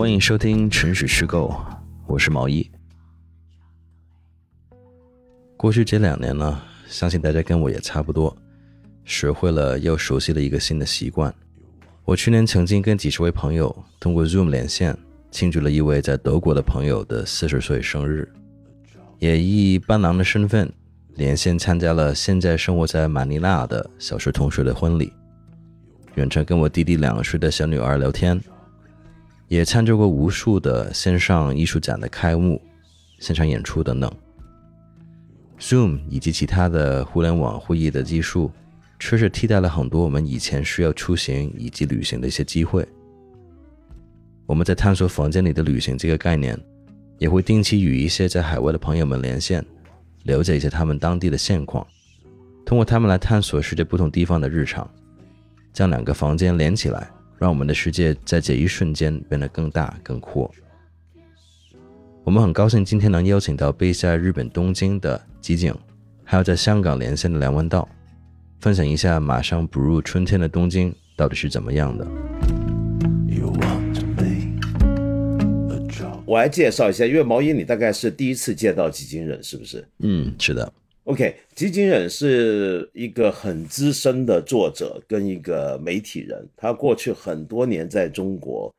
欢迎收听《城市虚构》，我是毛衣。过去这两年呢，相信大家跟我也差不多，学会了又熟悉了一个新的习惯。我去年曾经跟几十位朋友通过 Zoom 连线，庆祝了一位在德国的朋友的四十岁生日，也以伴郎的身份连线参加了现在生活在马尼拉的小学同学的婚礼，远程跟我弟弟两岁的小女儿聊天。也参加过无数的线上艺术展的开幕、现场演出等等。Zoom 以及其他的互联网会议的技术，确实替代了很多我们以前需要出行以及旅行的一些机会。我们在探索房间里的旅行这个概念，也会定期与一些在海外的朋友们连线，了解一下他们当地的现况，通过他们来探索世界不同地方的日常，将两个房间连起来。让我们的世界在这一瞬间变得更大、更阔。我们很高兴今天能邀请到背在日本东京的吉井，还有在香港连线的梁文道，分享一下马上步入春天的东京到底是怎么样的。我来介绍一下，因为毛衣你大概是第一次见到吉井人，是不是？嗯，是的。OK，吉井忍是一个很资深的作者跟一个媒体人，他过去很多年在中国，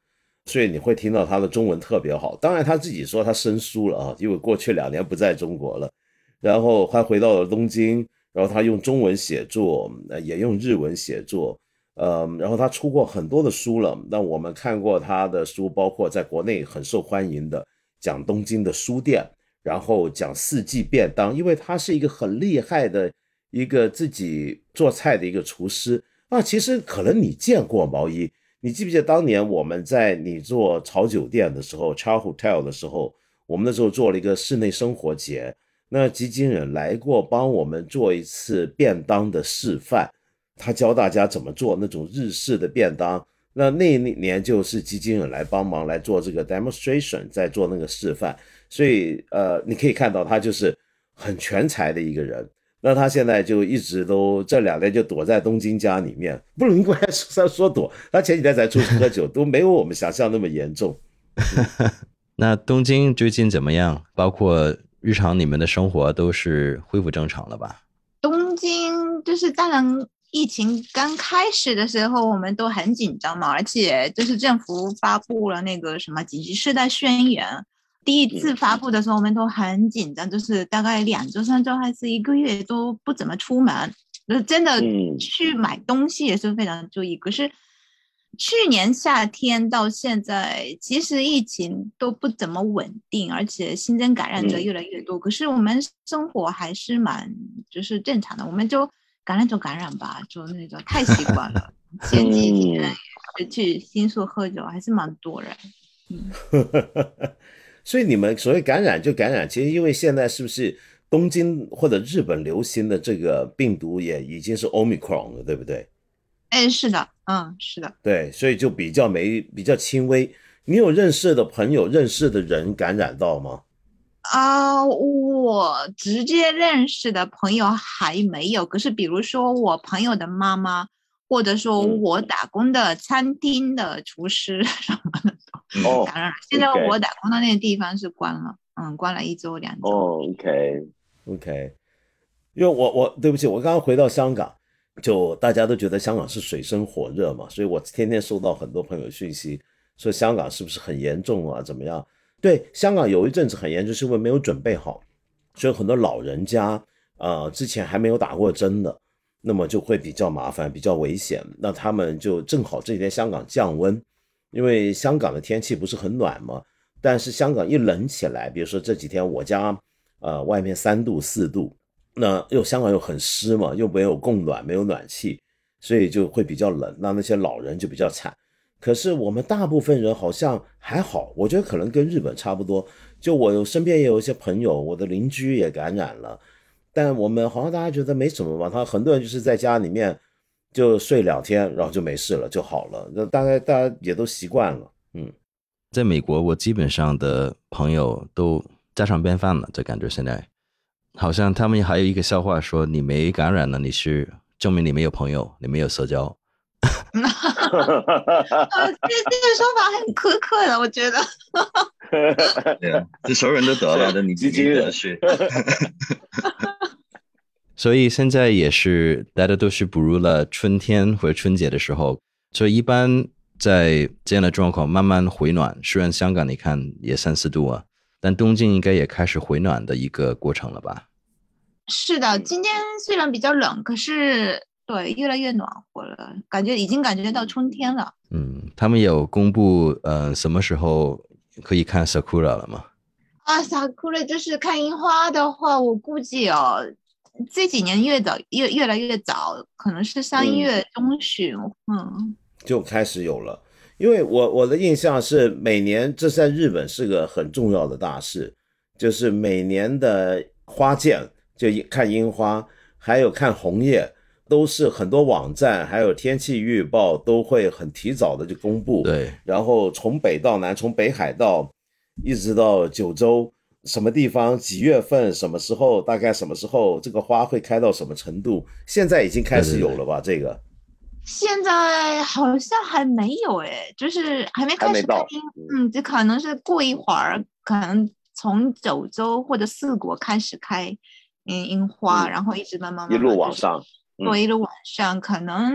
所以你会听到他的中文特别好。当然他自己说他生疏了啊，因为过去两年不在中国了，然后他回到了东京，然后他用中文写作，也用日文写作，呃，然后他出过很多的书了。那我们看过他的书，包括在国内很受欢迎的讲东京的书店。然后讲四季便当，因为他是一个很厉害的一个自己做菜的一个厨师啊。其实可能你见过毛衣，你记不记得当年我们在你做潮酒店的时候，Char Hotel 的时候，我们那时候做了一个室内生活节，那吉金人来过帮我们做一次便当的示范，他教大家怎么做那种日式的便当。那那年就是基金人来帮忙来做这个 demonstration，在做那个示范。所以，呃，你可以看到他就是很全才的一个人。那他现在就一直都这两年就躲在东京家里面，不能怪他 说躲。他前几天才出去喝酒，都没有我们想象那么严重。那东京最近怎么样？包括日常你们的生活都是恢复正常了吧？东京就是当然，疫情刚开始的时候，我们都很紧张嘛，而且就是政府发布了那个什么紧急事态宣言。第一次发布的时候，我们都很紧张，就是大概两周、三周还是一个月都不怎么出门，就是真的去买东西也是非常注意。可是去年夏天到现在，其实疫情都不怎么稳定，而且新增感染者越来越多。可是我们生活还是蛮就是正常的，我们就感染就感染吧，就那种 太习惯了。前几天去新宿喝酒还是蛮多人，嗯。所以你们所谓感染就感染，其实因为现在是不是东京或者日本流行的这个病毒也已经是 omicron 了，对不对？哎，是的，嗯，是的。对，所以就比较没比较轻微。你有认识的朋友、认识的人感染到吗？啊，我直接认识的朋友还没有。可是比如说我朋友的妈妈，或者说我打工的餐厅的厨师 什么的。哦，当然了，现在我打工的那个地方是关了，嗯，关了一周两周。哦，OK，OK，因为我我对不起，我刚刚回到香港，就大家都觉得香港是水深火热嘛，所以我天天收到很多朋友讯息，说香港是不是很严重啊？怎么样？对，香港有一阵子很严重，是因为没有准备好，所以很多老人家啊，之前还没有打过针的，那么就会比较麻烦，比较危险。那他们就正好这几天香港降温。因为香港的天气不是很暖嘛，但是香港一冷起来，比如说这几天我家，呃，外面三度四度，那又香港又很湿嘛，又没有供暖，没有暖气，所以就会比较冷。那那些老人就比较惨。可是我们大部分人好像还好，我觉得可能跟日本差不多。就我身边也有一些朋友，我的邻居也感染了，但我们好像大家觉得没什么嘛。他很多人就是在家里面。就睡两天，然后就没事了，就好了。那大概大家也都习惯了。嗯，在美国，我基本上的朋友都家常便饭了，就感觉现在好像他们还有一个笑话说：你没感染了，你是证明你没有朋友，你没有社交。哈哈哈哈哈，这这个说法很苛刻的，我觉得。对啊，这熟人都得了，那你自己得去。所以现在也是大家都是步入了春天或者春节的时候，所以一般在这样的状况慢慢回暖。虽然香港你看也三四度啊，但东京应该也开始回暖的一个过程了吧？是的，今天虽然比较冷，可是对越来越暖和了，感觉已经感觉到春天了。嗯，他们有公布呃什么时候可以看 sakura 了吗？啊，sakura 就是看樱花的话，我估计哦。这几年越早越越来越早，可能是三月中旬，嗯，就开始有了。因为我我的印象是，每年这在日本是个很重要的大事，就是每年的花见，就看樱花，还有看红叶，都是很多网站还有天气预报都会很提早的就公布。对，然后从北到南，从北海道一直到九州。什么地方几月份什么时候大概什么时候这个花会开到什么程度？现在已经开始有了吧？这个现在好像还没有哎，就是还没开始开樱。嗯，就可能是过一会儿，可能从九州或者四国开始开樱樱花，然后一直慢慢一路往上，对，一路往上可能。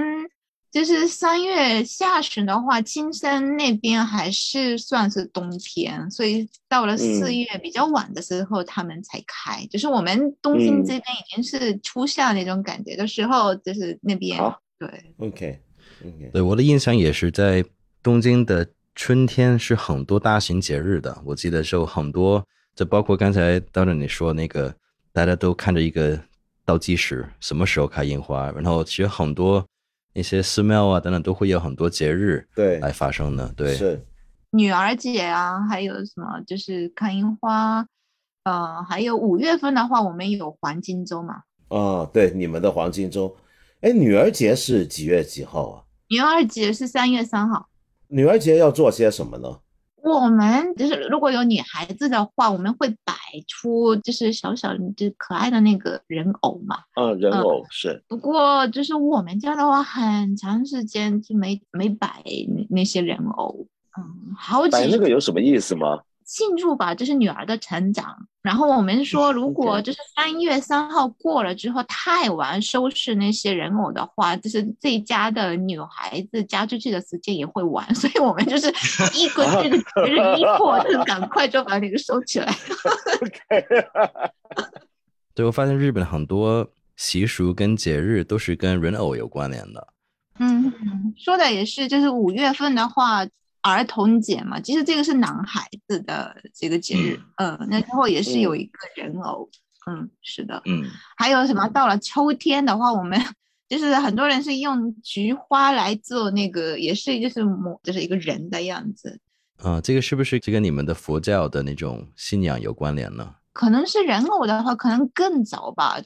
就是三月下旬的话，青森那边还是算是冬天，所以到了四月比较晚的时候，他们才开。就是我们东京这边已经是初夏那种感觉的时候，就是那边对。OK，OK，对我的印象也是在东京的春天是很多大型节日的。我记得是有很多，就包括刚才道长你说那个，大家都看着一个倒计时，什么时候开樱花，然后其实很多。一些寺庙啊等等都会有很多节日对来发生的，对是女儿节啊，还有什么就是看樱花，呃，还有五月份的话，我们有黄金周嘛。啊，对，你们的黄金周，哎，女儿节是几月几号啊？女儿节是三月三号。女儿节要做些什么呢？我们就是如果有女孩子的话，我们会摆出就是小小就可爱的那个人偶嘛。嗯，人偶是。不过就是我们家的话，很长时间就没没摆那那些人偶。嗯，好几。摆那个有什么意思吗？庆祝吧，这是女儿的成长。然后我们说，如果就是三月三号过了之后太晚收拾那些人偶的话，就是这家的女孩子嫁出去的时间也会晚。所以我们就是一个这个节日一过，就赶快就把那个收起来。对，我发现日本很多习俗跟节日都是跟人偶有关联的。嗯，说的也是，就是五月份的话。儿童节嘛，其实这个是男孩子的这个节日，嗯，那时候也是有一个人偶，嗯，是的，嗯，还有什么？到了秋天的话，我们就是很多人是用菊花来做那个，也是就是模，就是一个人的样子。啊，这个是不是就跟你们的佛教的那种信仰有关联呢？可能是人偶的话，可能更早吧。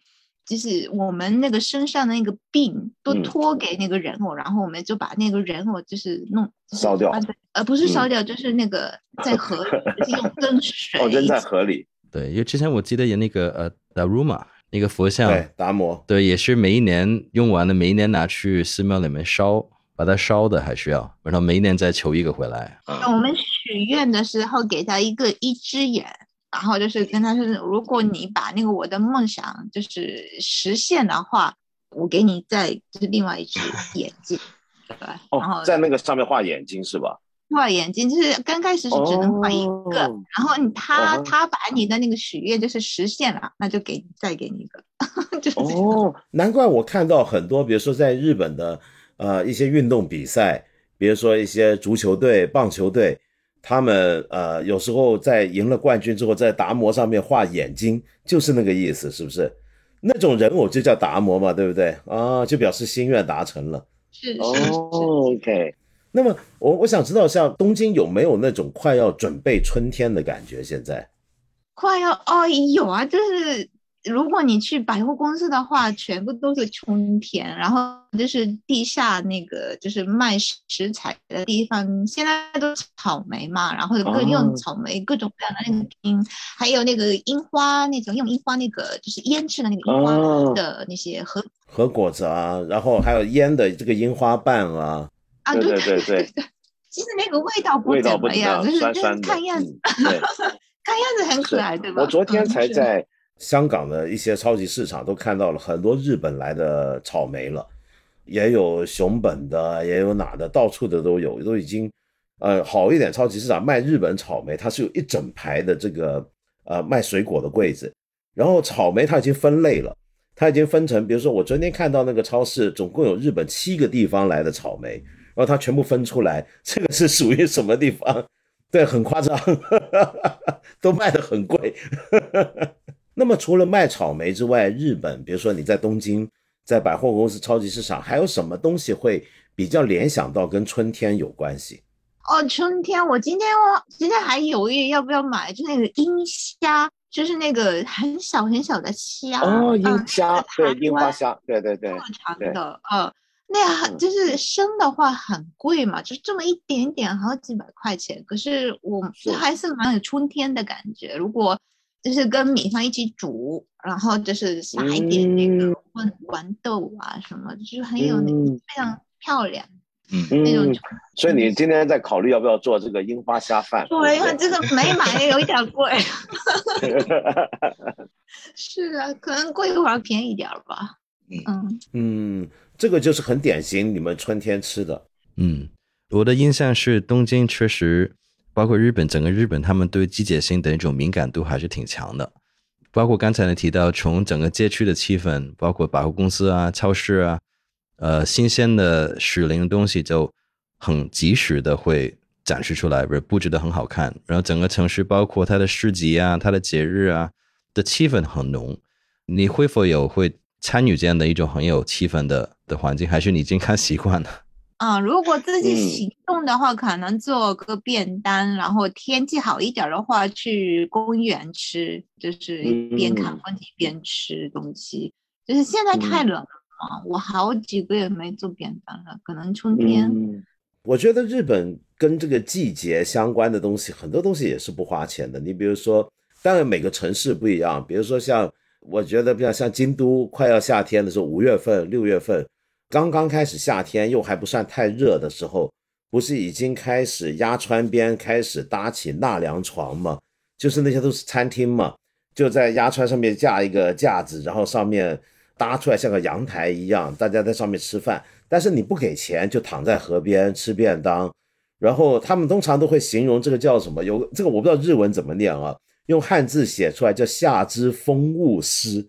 就是我们那个身上的那个病都托给那个人偶，然后我们就把那个人偶就是弄烧掉，呃，不是烧掉，就是那个在河里用 蒸水，哦，扔在河里。对，因为之前我记得有那个呃达鲁玛那个佛像，对，达摩，对，也是每一年用完了，每一年拿去寺庙里面烧，把它烧的还需要，然后每一年再求一个回来。我们许愿的时候给他一个一只眼。然后就是跟他说，如果你把那个我的梦想就是实现的话，我给你再就是另外一只 眼睛，对吧？然后在那个上面画眼睛是吧？画眼睛就是刚开始是只能画一个，然后他他把你的那个许愿就是实现了，那就给再给你一个。哦，难怪我看到很多，比如说在日本的呃一些运动比赛，比如说一些足球队、棒球队。他们呃，有时候在赢了冠军之后，在达摩上面画眼睛，就是那个意思，是不是？那种人偶就叫达摩嘛，对不对？啊，就表示心愿达成了。是哦，OK。那么我我想知道，像东京有没有那种快要准备春天的感觉？现在快要哦，有啊，就是如果你去百货公司的话，全部都是春天，然后就是地下那个就是卖食材的地方，现在都是草莓嘛，然后各用草莓各种各样的那个冰，还有那个樱花那种用樱花那个就是腌制的那个樱花的那些核核果子啊，然后还有腌的这个樱花瓣啊，啊对对对对对，其实那个味道不怎么样，就是就是看样子，嗯 看样子很可爱，对吧？我昨天才在香港的一些超级市场都看到了很多日本来的草莓了，也有熊本的，也有哪的，到处的都有，都已经呃好一点超级市场卖日本草莓，它是有一整排的这个呃卖水果的柜子，然后草莓它已经分类了，它已经分成，比如说我昨天看到那个超市总共有日本七个地方来的草莓，然后它全部分出来，这个是属于什么地方？对，很夸张，都卖的很贵。那么除了卖草莓之外，日本，比如说你在东京，在百货公司、超级市场，还有什么东西会比较联想到跟春天有关系？哦，春天，我今天我今天还犹豫要不要买，就那个樱虾，就是那个很小很小的虾，哦，嗯樱虾，对，樱花虾，对对对特，长的，呃，那很嗯就是生的话很贵嘛，就是这么一点点，好几百块钱。可是我是还是蛮有春天的感觉。如果就是跟米饭一起煮，然后就是撒一点那个嗯豌豌豆啊什么，就是很有那嗯非常漂亮嗯，嗯，那种。所以你今天在考虑要不要做这个樱花虾饭？对，因为不这个没买有一点贵。是啊，可能过一会儿便宜点儿吧。嗯嗯，嗯，这个就是很典型你们春天吃的。嗯，我的印象是东京确实，包括日本，整个日本他们对季节性的那种敏感度还是挺强的。包括刚才你提到，从整个街区的气氛，包括百货公司啊、超市啊，呃，新鲜的时令东西就很及时的会展示出来，不是布置的很好看。然后整个城市，包括它的市集啊、它的节日啊的气氛很浓。你会否有会参与这样的一种很有气氛的的环境，还是你已经看习惯了？啊，如果自己嗯行动的话，可能做个便当，然后天气好一点儿的话，去公园吃，就是一边看嗯风景边吃东西。就是现在太嗯冷了嘛，我好几个月没做便当了，可能春天。嗯我觉得日本跟这个季节相关的东西，很多东西也是不花钱的。你比如说，当然每个城市不一样，比如说像我觉得比较像京都，快要夏天的时候，五月份、六月份刚刚开始夏天，又还不算太热的时候，不是已经开始鸭川边开始搭起纳凉床吗？就是那些都是餐厅嘛，就在鸭川上面架一个架子，然后上面搭出来像个阳台一样，大家在上面吃饭。但是你不给钱，就躺在河边吃便当。然后他们通常都会形容这个叫什么？有这个我不知道日文怎么念啊，用汉字写出来叫夏之风物诗。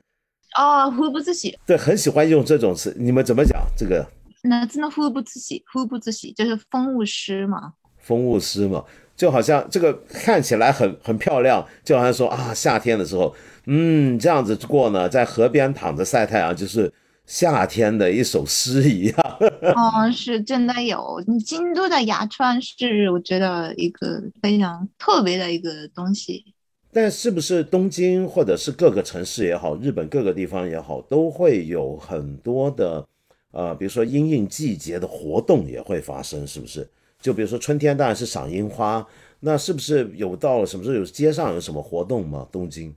哦，呼不自喜，对，很喜欢用这种词。你们怎么讲这个夏の風物詩，風物詩就是风物诗嘛。风物诗嘛？就好像这个看起来很很漂亮，就好像说啊，夏天的时候，嗯，这样子过呢，在河边躺着晒太阳，就是夏天的一首诗一样。哦，是真的有。京都的牙川是我觉得一个非常特别的一个东西。但是不是东京或者是各个城市也好，日本各个地方也好，都会有很多的，呃，比如说因应季节的活动也会发生，是不是？就比如说春天当然是赏樱花，那是不是有到了什么时候有街上有什么活动吗？东京？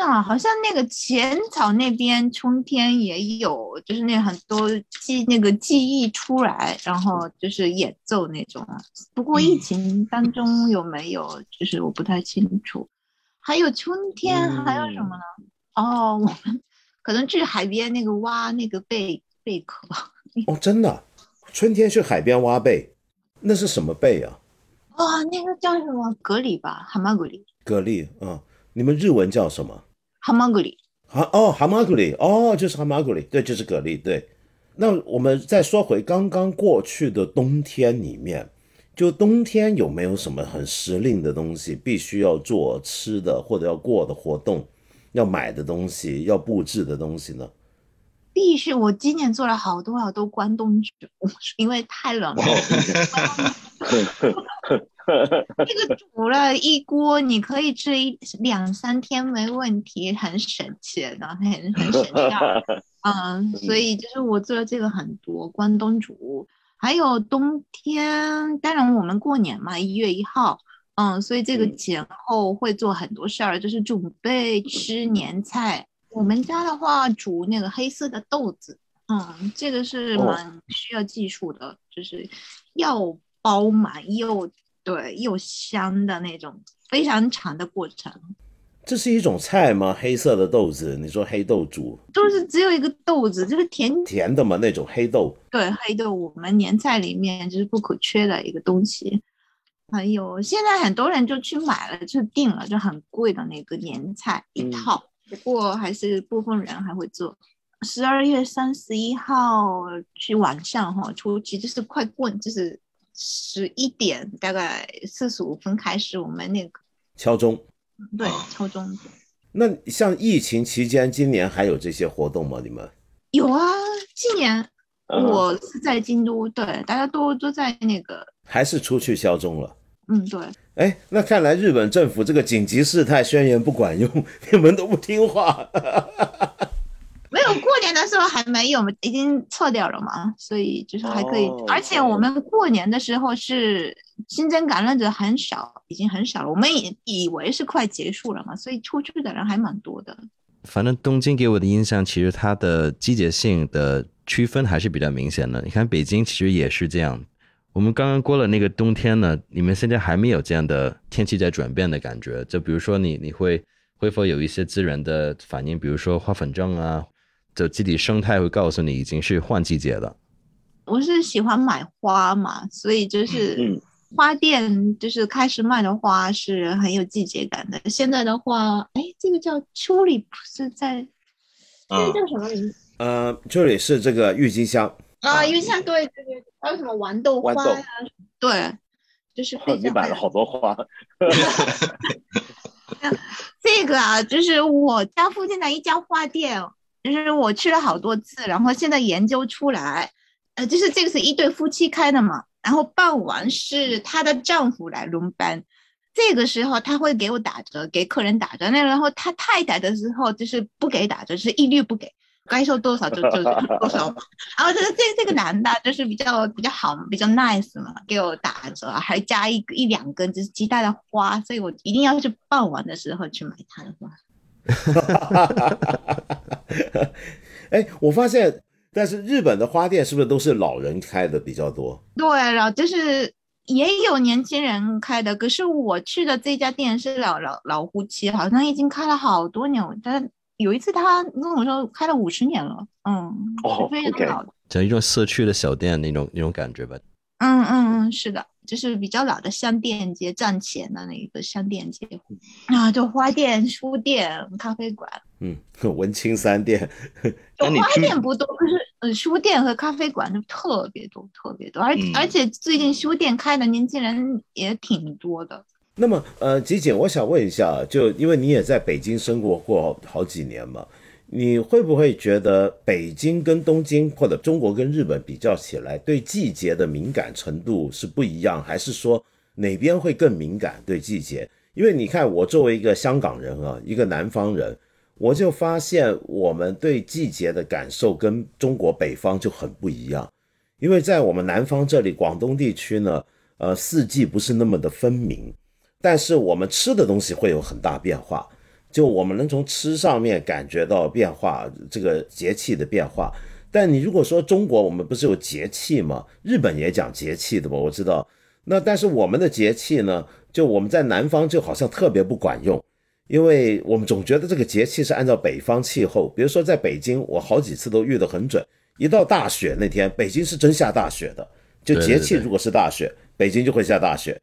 啊，好像那个浅草那边春天也有，就是那很多记那个记忆出来，然后就是演奏那种。不过疫情当中有没有，就是我不太清楚。还有春天还有什么呢？哦，我们可能去海边那个挖那个贝贝壳。哦，真的，春天去海边挖贝，那是什么贝啊？哇、那个叫什么蛤蜊吧？蛤蟆蜊，蛤蜊啊、你们日文叫什么？蛤蟆蜊。蛤哦，蛤蟆蜊哦，就是蛤蟆蜊，对，就是蛤蜊，对。那我们再说回刚刚过去的冬天里面，就冬天有没有什么很时令的东西，必须要做吃的或者要过的活动，要买的东西，要布置的东西呢？必须，我今年做了好多好多关东煮，因为太冷了。这个煮了一锅，你可以吃一两三天没问题，很省钱的，很很省事儿。嗯，所以就是我做了这个很多关东煮，还有冬天，当然我们过年嘛，一月一号，嗯，所以这个嗯前后会做很多事儿，就是准备吃年菜。我们家的话煮那个黑色的豆子，嗯，这个是哦蛮需要技术的，就是要包满又对又香的那种，非常长的过程。这是一种菜吗？黑色的豆子，你说黑豆煮，就是只有一个豆子，就是甜甜的嘛？那种黑豆，对黑豆，我们年菜里面就是不可缺的一个东西。还有现在很多人就去买了，就订了，就很贵的那个年菜一嗯套。不过还是部分人还会做。十二月三十一号去晚上哈出去，就是快过，就是十一点大概四十五分开始，我们那个敲钟。对敲钟那像疫情期间，今年还有这些活动吗？你们？有啊。今年嗯我是在京都，对，大家都都在那个，还是出去敲钟了？嗯，对。哎，那看来日本政府这个紧急事态宣言不管用，你们都不听话。没有过年的时候还没有，已经撤掉了嘛，所以就是还可以。哦而且我们过年的时候是新增感染者很少，已经很少了。我们以以为是快结束了嘛，所以出去的人还蛮多的。反正东京给我的印象，其实它的季节性的区分还是比较明显的。你看北京其实也是这样，我们刚刚过了那个冬天呢，你们现在还没有这样的天气在转变的感觉。就比如说你你会会否有一些自然的反应，比如说花粉症啊，就基底生态会告诉你已经是换季节了。我是喜欢买花嘛，所以就是嗯花店就是开始卖的花是很有季节感的。现在的话，哎，这个叫秋里不是在，这啊个叫什么名字？呃，这里是这个郁金香，啊，郁金香对对对，还有什么豌豆花豌豆呀、对，就是非你买了好多花，这个啊，就是我家附近的一家花店，就是我去了好多次，然后现在研究出来，呃，就是这个是一对夫妻开的嘛，然后傍晚是她的丈夫来轮班，这个时候他会给我打折，给客人打折，那然后他太太的时候就是不给打折，是一律不给。该收多少就就就多少嘛，然后这个这这个男的就是比较比较好，比较 nice 嘛，给我打折，还加一一两根就是鸡蛋的花，所以我一定要去傍晚的时候去买他的花。哎，我发现，但是日本的花店是不是都是老人开的比较多？对了，就是也有年轻人开的，可是我去的这家店是老老老夫妻，好像已经开了好多年。但有一次他跟我说开了五十年了，嗯，非常老的。就一种社区的小店那种那种感觉吧。嗯嗯嗯，是的，就是比较老的商店街站前的那个商店街 啊，就花店、书店、咖啡馆。嗯，文青三店，就 花店不多，可是呃，书店和咖啡馆就特别多，特别多，而、嗯而且最近书店开的年轻人也挺多的。那么，呃，吉姐，我想问一下，就因为你也在北京生活过好好几年嘛，你会不会觉得北京跟东京或者中国跟日本比较起来，对季节的敏感程度是不一样，还是说哪边会更敏感对季节？因为你看，我作为一个香港人啊，一个南方人，我就发现我们对季节的感受跟中国北方就很不一样，因为在我们南方这里，广东地区呢，呃，四季不是那么的分明。但是我们吃的东西会有很大变化，就我们能从吃上面感觉到变化，这个节气的变化。但你如果说中国，我们不是有节气吗？日本也讲节气的吧？我知道。那但是我们的节气呢，就我们在南方就好像特别不管用，因为我们总觉得这个节气是按照北方气候。比如说在北京，我好几次都遇得很准，一到大雪那天，北京是真下大雪的。就节气如果是大雪，北京就会下大雪。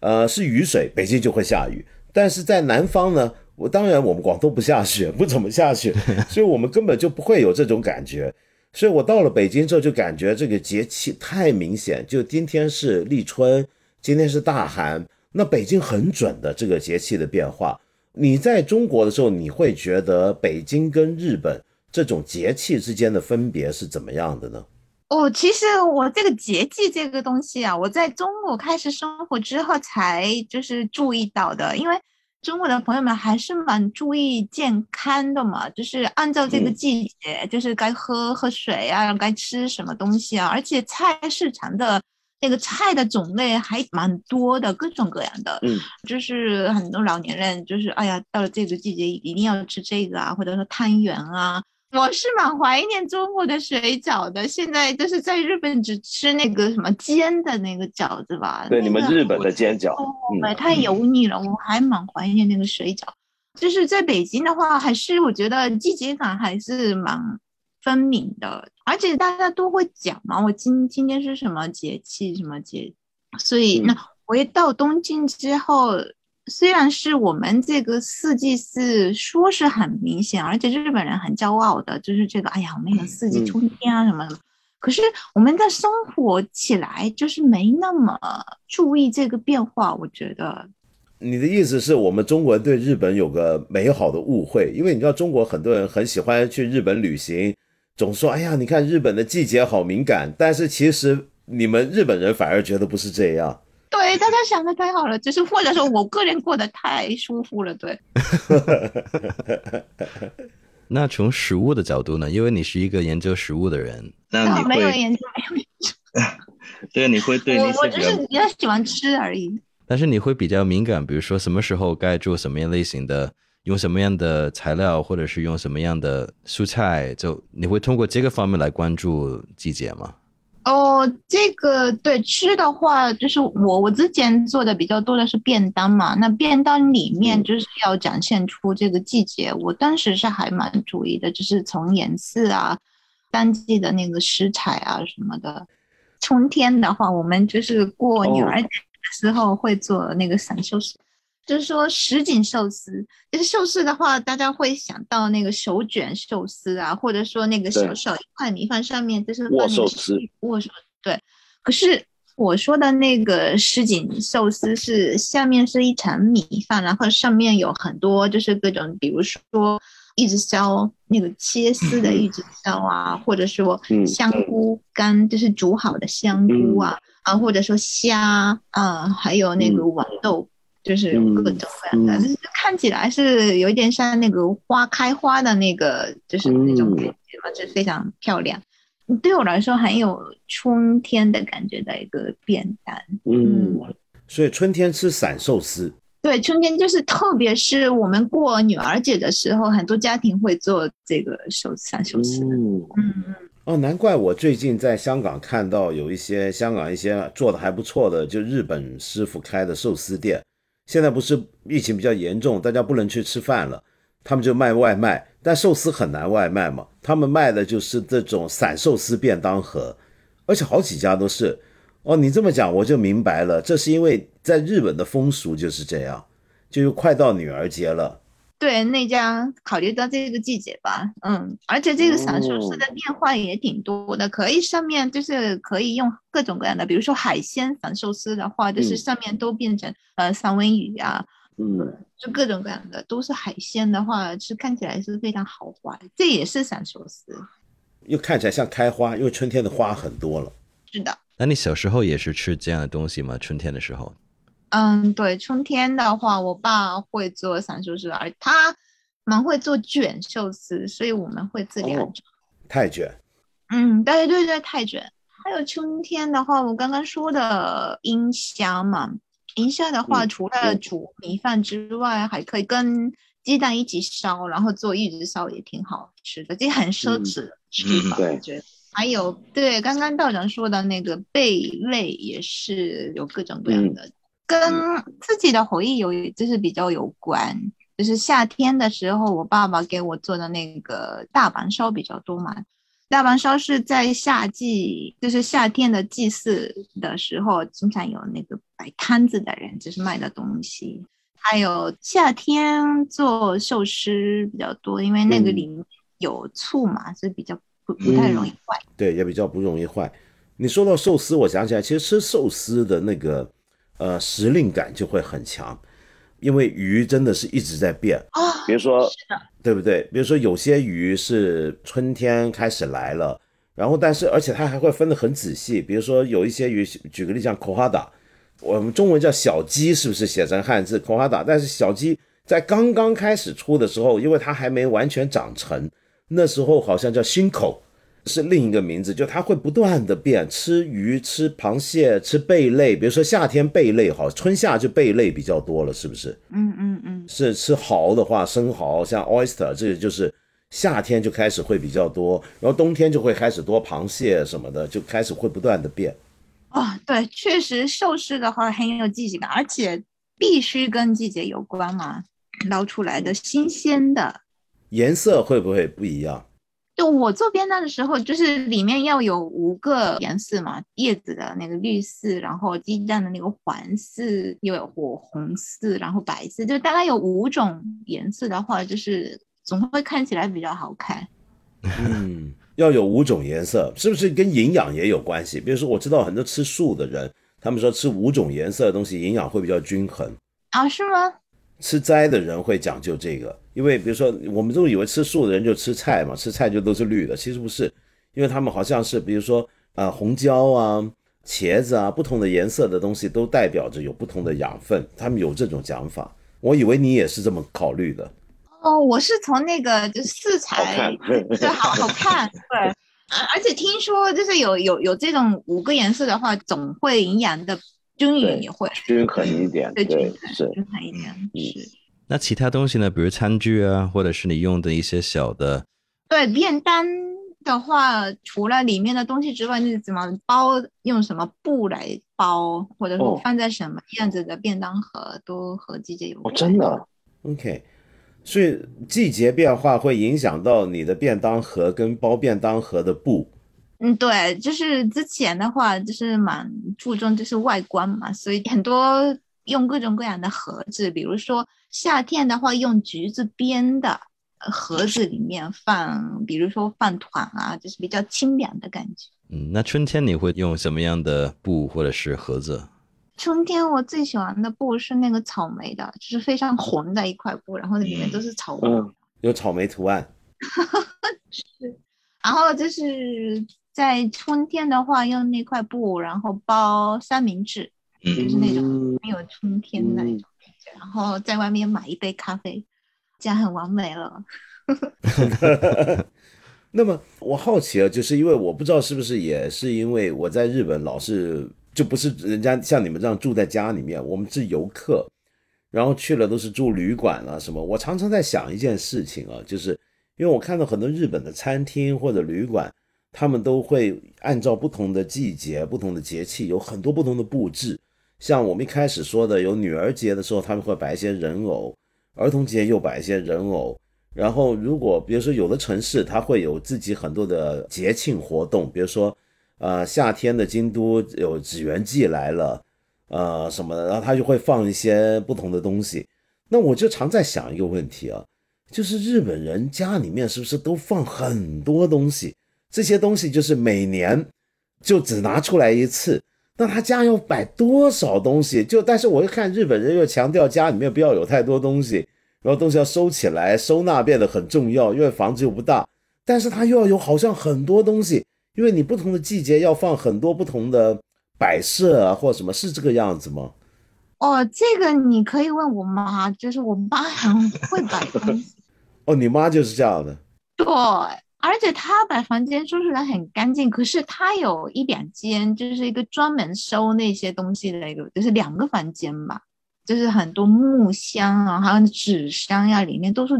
呃，是雨水，北京就会下雨。但是在南方呢，我当然我们广东不下雪，不怎么下雪，所以我们根本就不会有这种感觉。所以我到了北京之后，就感觉这个节气太明显，就今天是立春，今天是大寒，那北京很准的这个节气的变化。你在中国的时候，你会觉得北京跟日本这种节气之间的分别是怎么样的呢？哦，其实我这个节气这个东西啊，我在中国开始生活之后才就是注意到的，因为中国的朋友们还是蛮注意健康的嘛，就是按照这个嗯季节，就是该喝喝水啊，该吃什么东西啊，而且菜市场的那个菜的种类还蛮多的，各种各样的。嗯，就是很多老年人就是哎呀，到了这个季节一定要吃这个啊，或者说汤圆啊。我是蛮怀念中国的水饺的，现在就是在日本只吃那个什么煎的那个饺子吧。对，那个你们日本的煎饺，对，太油腻了，我还蛮怀念那个水饺。就是在北京的话，还是我觉得季节感还是蛮分明的，而且大家都会讲嘛，我今今天是什么节气，什么节，所以嗯那回到东京之后，虽然是我们这个四季是说是很明显，而且日本人很骄傲的，就是这个，哎呀，我们有四季，嗯春天啊什么的。可是我们在生活起来就是没那么注意这个变化，我觉得你的意思是我们中国人对日本有个美好的误会，因为你知道中国很多人很喜欢去日本旅行，总说哎呀，你看日本的季节好敏感，但是其实你们日本人反而觉得不是这样。对大家想的太好了，只是或者说我个人过得太舒服了，对。那从食物的角度呢？因为你是一个研究食物的人，那没有研究没有研究，对你会对我我就是比较喜欢吃而已。但是你会比较敏感，比如说什么时候该做什么样类型的，用什么样的材料，或者是用什么样的蔬菜，就你会通过这个方面来关注季节吗？哦，这个对吃的话，就是我我之前做的比较多的是便当嘛，那便当里面嗯。就是要展现出这个季节，我当时是还蛮注意的，就是从颜色啊、当季的那个食材啊什么的。春天的话，我们就是过女哦儿节的时候会做那个散寿司，就是说什锦寿司。就是寿司的话，大家会想到那个手卷寿司啊，或者说那个小小一块米饭上面就是握放寿司握寿对。可是我说的那个什锦寿司是下面是一层米饭，然后上面有很多就是各种，比如说一直烧那个切丝的一直烧啊，或者说嗯香菇干，就是煮好的香菇啊，啊，或者说虾啊，还有那个豌豆。就是各种各样的，嗯就是看起来是有一点像那个花开花的那个，就是那种嗯感觉嘛，就非常漂亮。对我来说很有春天的感觉的一个便当。嗯，所以春天吃散寿司，对，春天就是特别是我们过女儿节的时候，很多家庭会做这个寿散寿司。嗯嗯嗯，哦，难怪我最近在香港看到有一些香港一些做的还不错的，就日本师傅开的寿司店。现在不是疫情比较严重，大家不能去吃饭了，他们就卖外卖，但寿司很难外卖嘛，他们卖的就是这种散寿司便当盒，而且好几家都是。哦，你这么讲我就明白了，这是因为在日本的风俗就是这样，就快到女儿节了。对，那家考虑到这个季节吧，嗯，而且这个散寿司哦的变化也挺多的，可以上面就是可以用各种各样的，比如说海鲜散寿司的话，就是嗯上面都变成呃三文鱼啊，嗯就各种各样的都是海鲜的话，是看起来是非常豪华，这也是散寿司，又看起来像开花，因为春天的花很多了。是的。那你小时候也是吃这样的东西吗？春天的时候？嗯，对，春天的话，我爸会做散寿司，而他蛮会做卷寿司，所以我们会这两哦种。太卷，嗯，对对对，太卷。还有春天的话，我刚刚说的银虾嘛，银虾的话，嗯除了嗯煮米饭之外，还可以跟鸡蛋一起烧，然后做玉子烧也挺好吃的，这很奢嗯侈的吃嗯法，对我觉得。还有对刚刚道长说的那个贝类也是有各种各样嗯的，跟自己的回忆有就是比较有关。就是夏天的时候，我爸爸给我做的那个大阪烧比较多嘛。大阪烧是在夏季，就是夏天的祭祀的时候，经常有那个摆摊子的人，就是卖的东西。还有夏天做寿司比较多，因为那个嗯里面有醋嘛，所以比较不不太容易坏。对，也比较不容易坏。你说到寿司，我想起来，其实吃寿司的那个呃时令感就会很强，因为鱼真的是一直在变，啊，比如说，对不对？比如说有些鱼是春天开始来了，然后但是而且它还会分得很仔细，比如说有一些鱼，举个例像 kohada，我们中文叫小鸡，是不是写成汉字 kohada？但是小鸡在刚刚开始出的时候，因为它还没完全长成，那时候好像叫新口。是另一个名字，就它会不断的变，吃鱼、吃螃蟹、吃贝类，比如说夏天贝类好，春夏就贝类比较多了，是不是？嗯嗯嗯，是吃蚝的话，生蚝像 oyster 这个就是夏天就开始会比较多，然后冬天就会开始多螃蟹什么的，就开始会不断的变。哦，对，确实寿司的话很有季节感，而且必须跟季节有关嘛，捞出来的新鲜的，颜色会不会不一样？就我做便当的时候，就是里面要有五个颜色嘛，叶子的那个绿色，然后鸡蛋的那个黄色，又有火红色，然后白色，就大概有五种颜色的话，就是总会看起来比较好看。嗯，要有五种颜色，是不是跟营养也有关系？比如说，我知道很多吃素的人，他们说吃五种颜色的东西，营养会比较均衡。啊，是吗？吃斋的人会讲究这个，因为比如说，我们都以为吃素的人就吃菜嘛，吃菜就都是绿的，其实不是，因为他们好像是，比如说啊，红椒啊、茄子啊，不同的颜色的东西都代表着有不同的养分，他们有这种讲法。我以为你也是这么考虑的。哦，我是从那个就是色彩，对，好好看，对，而 而且听说就是有有有这种五个颜色的话，总会营养的。均匀也会均衡一点，对，是均衡一点，是。那其他东西呢？比如餐具啊，或者是你用的一些小的。对，便当的话，除了里面的东西之外，你怎么包？用什么布来包，或者说放在什么样子的便当盒，都和季节有关。真的？OK。所以季节变化会影响到你的便当盒跟包便当盒的布。嗯，对，就是之前的话，就是蛮注重就是外观嘛，所以很多用各种各样的盒子，比如说夏天的话，用橘子编的盒子里面放，比如说饭团啊，就是比较清凉的感觉。嗯，那春天你会用什么样的布或者是盒子？春天我最喜欢的布是那个草莓的，就是非常红的一块布，然后里面都是草莓，有草莓图案。是，然后就是。在春天的话，用那块布，然后包三明治，就是那种没有春天的那种然后在外面买一杯咖啡，这样很完美了。那么我好奇啊，就是因为我不知道是不是也是因为我在日本老是就不是人家像你们这样住在家里面，我们是游客，然后去了都是住旅馆啊什么。我常常在想一件事情啊，就是因为我看到很多日本的餐厅或者旅馆。他们都会按照不同的季节、不同的节气，有很多不同的布置。像我们一开始说的，有女儿节的时候，他们会摆一些人偶；儿童节又摆一些人偶。然后，如果比如说有的城市，它会有自己很多的节庆活动，比如说，呃，夏天的京都有纸鸢祭来了，呃，什么的，然后他就会放一些不同的东西。那我就常在想一个问题啊，就是日本人家里面是不是都放很多东西？这些东西就是每年就只拿出来一次，那他家要摆多少东西？就但是我又看日本人又强调家里面不要有太多东西，然后东西要收起来，收纳变得很重要，因为房子又不大。但是他又要有好像很多东西，因为你不同的季节要放很多不同的摆设啊，或什么是这个样子吗？哦，这个你可以问我妈，就是我妈很会摆东西。哦，你妈就是这样的。对。而且他把房间收拾得很干净，可是他有一两间，就是一个专门收那些东西的一个，就是两个房间吧，就是很多木箱啊，还有纸箱呀，里面都是，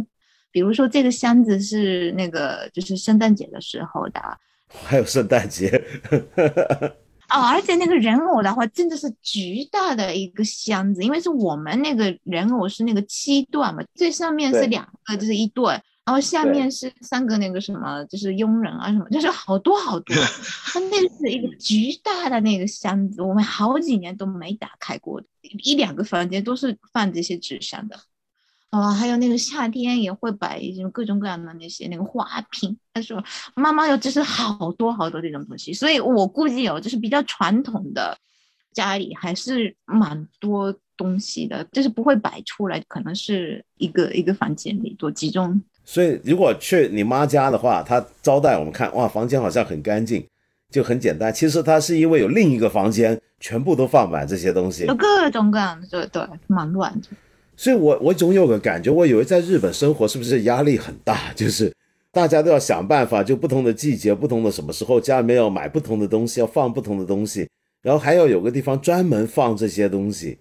比如说这个箱子是那个，就是圣诞节的时候的，还有圣诞节，哦，而且那个人偶的话，真的是巨大的一个箱子，因为是我们那个人偶是那个七段嘛，最上面是两个，就是一对。然后下面是三个那个什么，就是佣人啊什么，就是好多好多。它那是一个巨大的那个箱子，我们好几年都没打开过，一两个房间都是放这些纸箱的。哦，还有那个夏天也会摆一些各种各样的那些那个花瓶。他说妈妈有就是好多好多这种东西，所以我估计有就是比较传统的家里还是蛮多东西的，就是不会摆出来，可能是一个一个房间里多集中。所以如果去你妈家的话，她招待我们看，哇，房间好像很干净，就很简单。其实她是因为有另一个房间，全部都放满这些东西，有各种各样的，对对，蛮乱的。所以我我总有个感觉，我以为在日本生活是不是压力很大？就是大家都要想办法，就不同的季节、不同的什么时候，家里面要买不同的东西，要放不同的东西，然后还要有个地方专门放这些东西。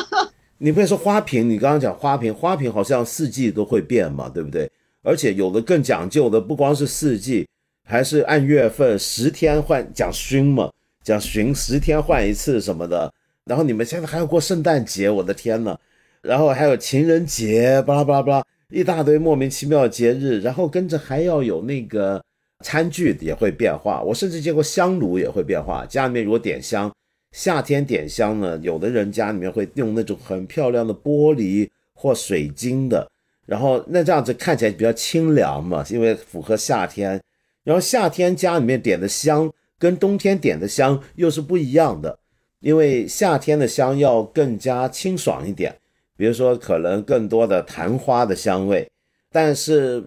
你比如说花瓶，你刚刚讲花瓶，花瓶好像四季都会变嘛，对不对？而且有的更讲究的，不光是四季，还是按月份，十天换讲旬嘛，讲旬十天换一次什么的。然后你们现在还要过圣诞节，我的天呐！然后还有情人节，巴拉巴拉巴拉，一大堆莫名其妙的节日。然后跟着还要有那个餐具也会变化，我甚至见过香炉也会变化。家里面如果点香。夏天点香呢，有的人家里面会用那种很漂亮的玻璃或水晶的，然后那这样子看起来比较清凉嘛，因为符合夏天。然后夏天家里面点的香跟冬天点的香又是不一样的，因为夏天的香要更加清爽一点，比如说可能更多的昙花的香味，但是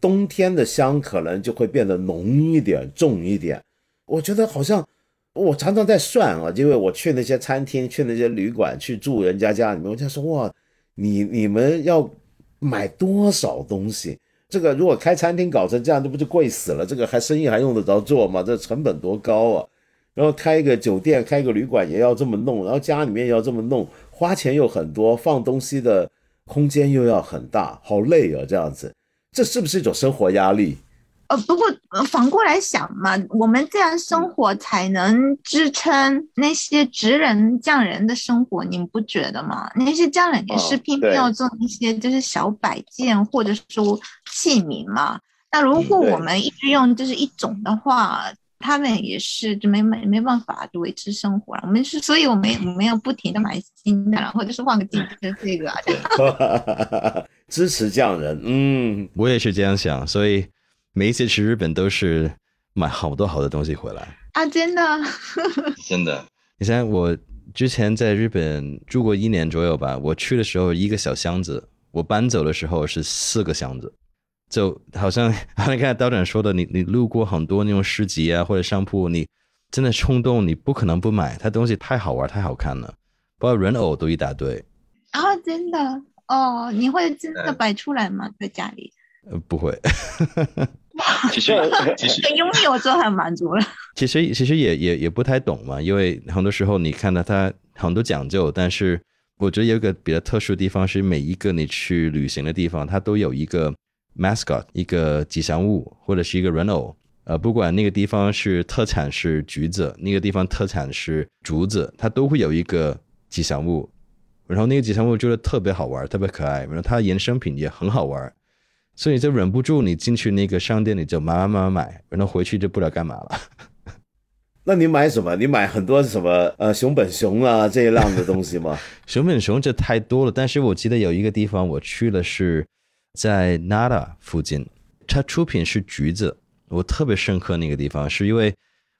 冬天的香可能就会变得浓一点、重一点。我觉得好像。我常常在算啊，因为我去那些餐厅、去那些旅馆、去住人家家里面，我就说哇，你你们要买多少东西？这个如果开餐厅搞成这样，这不就贵死了？这个还生意还用得着做吗？这成本多高啊！然后开一个酒店、开一个旅馆也要这么弄，然后家里面要这么弄，花钱又很多，放东西的空间又要很大，好累啊！这样子，这是不是一种生活压力？呃，不过反过来想嘛，我们这样生活才能支撑那些职人匠人的生活，你们不觉得吗？那些匠人也是偏偏要做一些就是小摆件或者说器皿嘛。那如果我们一直用就是一种的话，他们也是就没没没办法维持生活了。我们是，所以我们我们要不停的买新的，然后就是换个镜子这个啊。支持匠人，嗯，我也是这样想，所以。每一次去日本都是买好多好多东西回来啊！真的，真的。你像我之前在日本住过一年左右吧，我去的时候一个小箱子，我搬走的时候是四个箱子，就好像你看道长说的，你你路过很多那种市集啊或者商铺，你真的冲动，你不可能不买，它东西太好玩太好看了，包括人偶都一大堆啊！真的哦，你会真的摆出来吗？在家里？呃，不会。其实其实拥有就很满足了。其实 其实也也也不太懂嘛，因为很多时候你看到它很多讲究，但是我觉得有一个比较特殊的地方是，每一个你去旅行的地方，它都有一个 mascot，一个吉祥物或者是一个人偶。呃，不管那个地方是特产是橘子，那个地方特产是竹子，它都会有一个吉祥物。然后那个吉祥物觉得特别好玩，特别可爱，然后它衍生品也很好玩。所以就忍不住，你进去那个商店里就买买买买，然后回去就不知道干嘛了。那你买什么？你买很多什么呃熊本熊啊这一类的东西吗？熊本熊这太多了。但是我记得有一个地方我去了，是在 Nara 附近，它出品是橘子。我特别深刻那个地方，是因为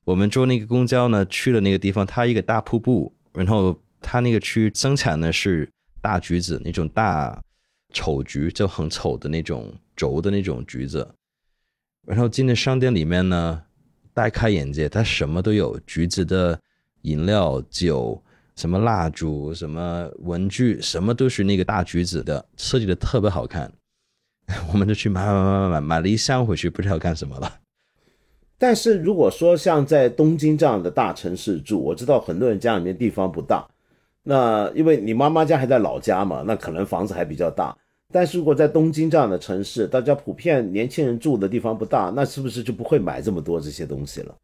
我们坐那个公交呢去了那个地方，它一个大瀑布，然后它那个区生产的是大橘子，那种大。丑橘就很丑的那种轴的那种橘子，然后进的商店里面呢，大开眼界，它什么都有，橘子的饮料、酒，什么蜡烛、什么文具，什么都是那个大橘子的，设计的特别好看。我们就去买买买买买，买了一箱回去，不知道干什么了。但是如果说像在东京这样的大城市住，我知道很多人家里面地方不大，那因为你妈妈家还在老家嘛，那可能房子还比较大。但是如果在东京这样的城市，大家普遍年轻人住的地方不大，那是不是就不会买这么多这些东西了？